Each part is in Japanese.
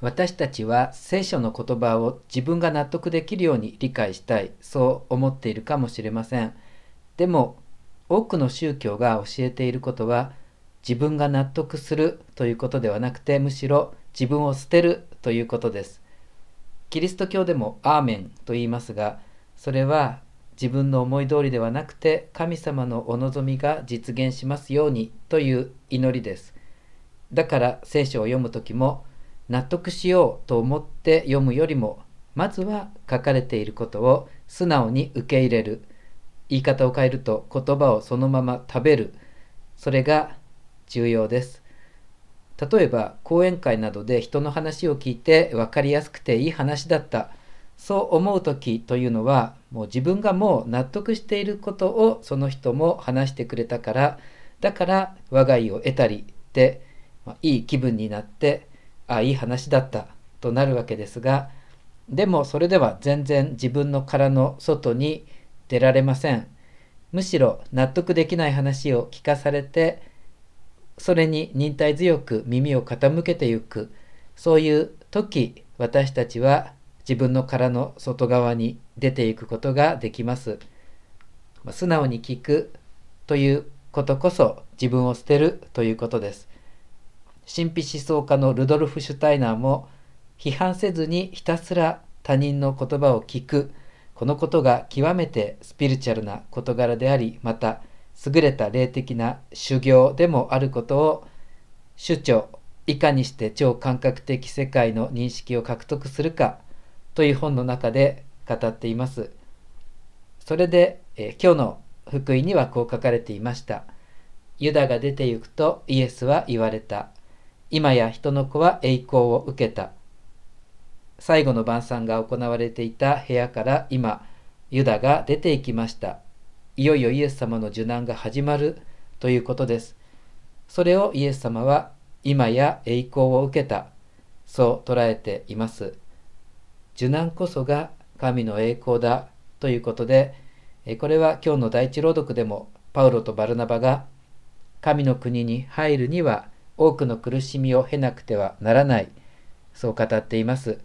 私たちは聖書の言葉を自分が納得できるように理解したいそう思っているかもしれません。でも多くの宗教が教えていることは自分が納得するということではなくてむしろ自分を捨てるということです。キリスト教でもアーメンと言いますがそれは自分の思い通りではなくて神様のお望みが実現しますようにという祈りです。だから聖書を読む時も納得しようと思って読むよりもまずは書かれていることを素直に受け入れる。言い方を変えると言葉をそのまま食べる。それが重要です。例えば講演会などで人の話を聞いて分かりやすくていい話だった。そう思う時というのはもう自分がもう納得していることをその人も話してくれたからだから我が家を得たりで、まあ、いい気分になってあいい話だったとなるわけですがでもそれでは全然自分の殻の外に出られませんむしろ納得できない話を聞かされてそれに忍耐強く耳を傾けてゆくそういう時私たちは自分の殻の外側に出ていくことができます。素直に聞くということこそ自分を捨てるということです。神秘思想家のルドルフ・シュタイナーも批判せずにひたすら他人の言葉を聞くこのことが極めてスピリチュアルな事柄でありまた優れた霊的な修行でもあることを主張いかにして超感覚的世界の認識を獲得するかという本の中で語っています。それで、え今日の福音にはこう書かれていました。ユダが出て行くとイエスは言われた。今や人の子は栄光を受けた。最後の晩餐が行われていた部屋から今、ユダが出て行きました。いよいよイエス様の受難が始まるということです。それをイエス様は今や栄光を受けた、そう捉えています。受難こそが神の栄光だということで、これは今日の第一朗読でもパウロとバルナバが神の国に入るには多くの苦しみを経なくてはならない、そう語っています。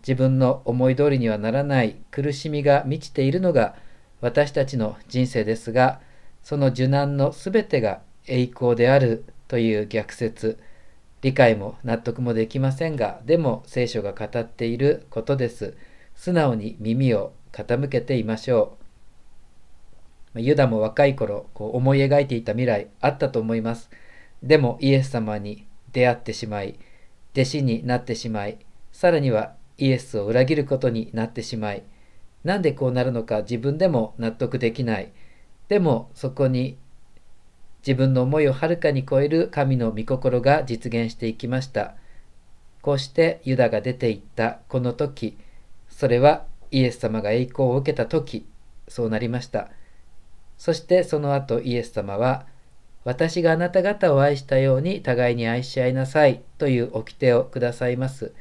自分の思い通りにはならない苦しみが満ちているのが私たちの人生ですがその受難の全てが栄光であるという逆説。理解も納得もできませんがでも聖書が語っていることです。素直に耳を傾けていましょう。ユダも若い頃こう思い描いていた未来あったと思います。でもイエス様に出会ってしまい弟子になってしまいさらにはイエスを裏切ることになってしまいなんでこうなるのか自分でも納得できない。でもそこに自分の思いをはるかに超える神の御心が実現していきました。こうしてユダが出ていったこの時、それはイエス様が栄光を受けた時、そうなりました。そしてその後イエス様は、私があなた方を愛したように互いに愛し合いなさいという掟をくださいます。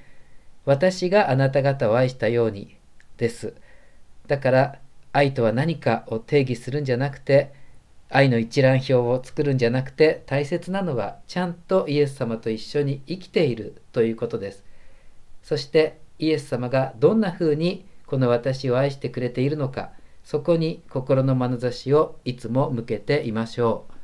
私があなた方を愛したようにです。だから愛とは何かを定義するんじゃなくて愛の一覧表を作るんじゃなくて大切なのはちゃんとイエス様と一緒に生きているということです。そしてイエス様がどんな風にこの私を愛してくれているのかそこに心の眼差しをいつも向けていましょう。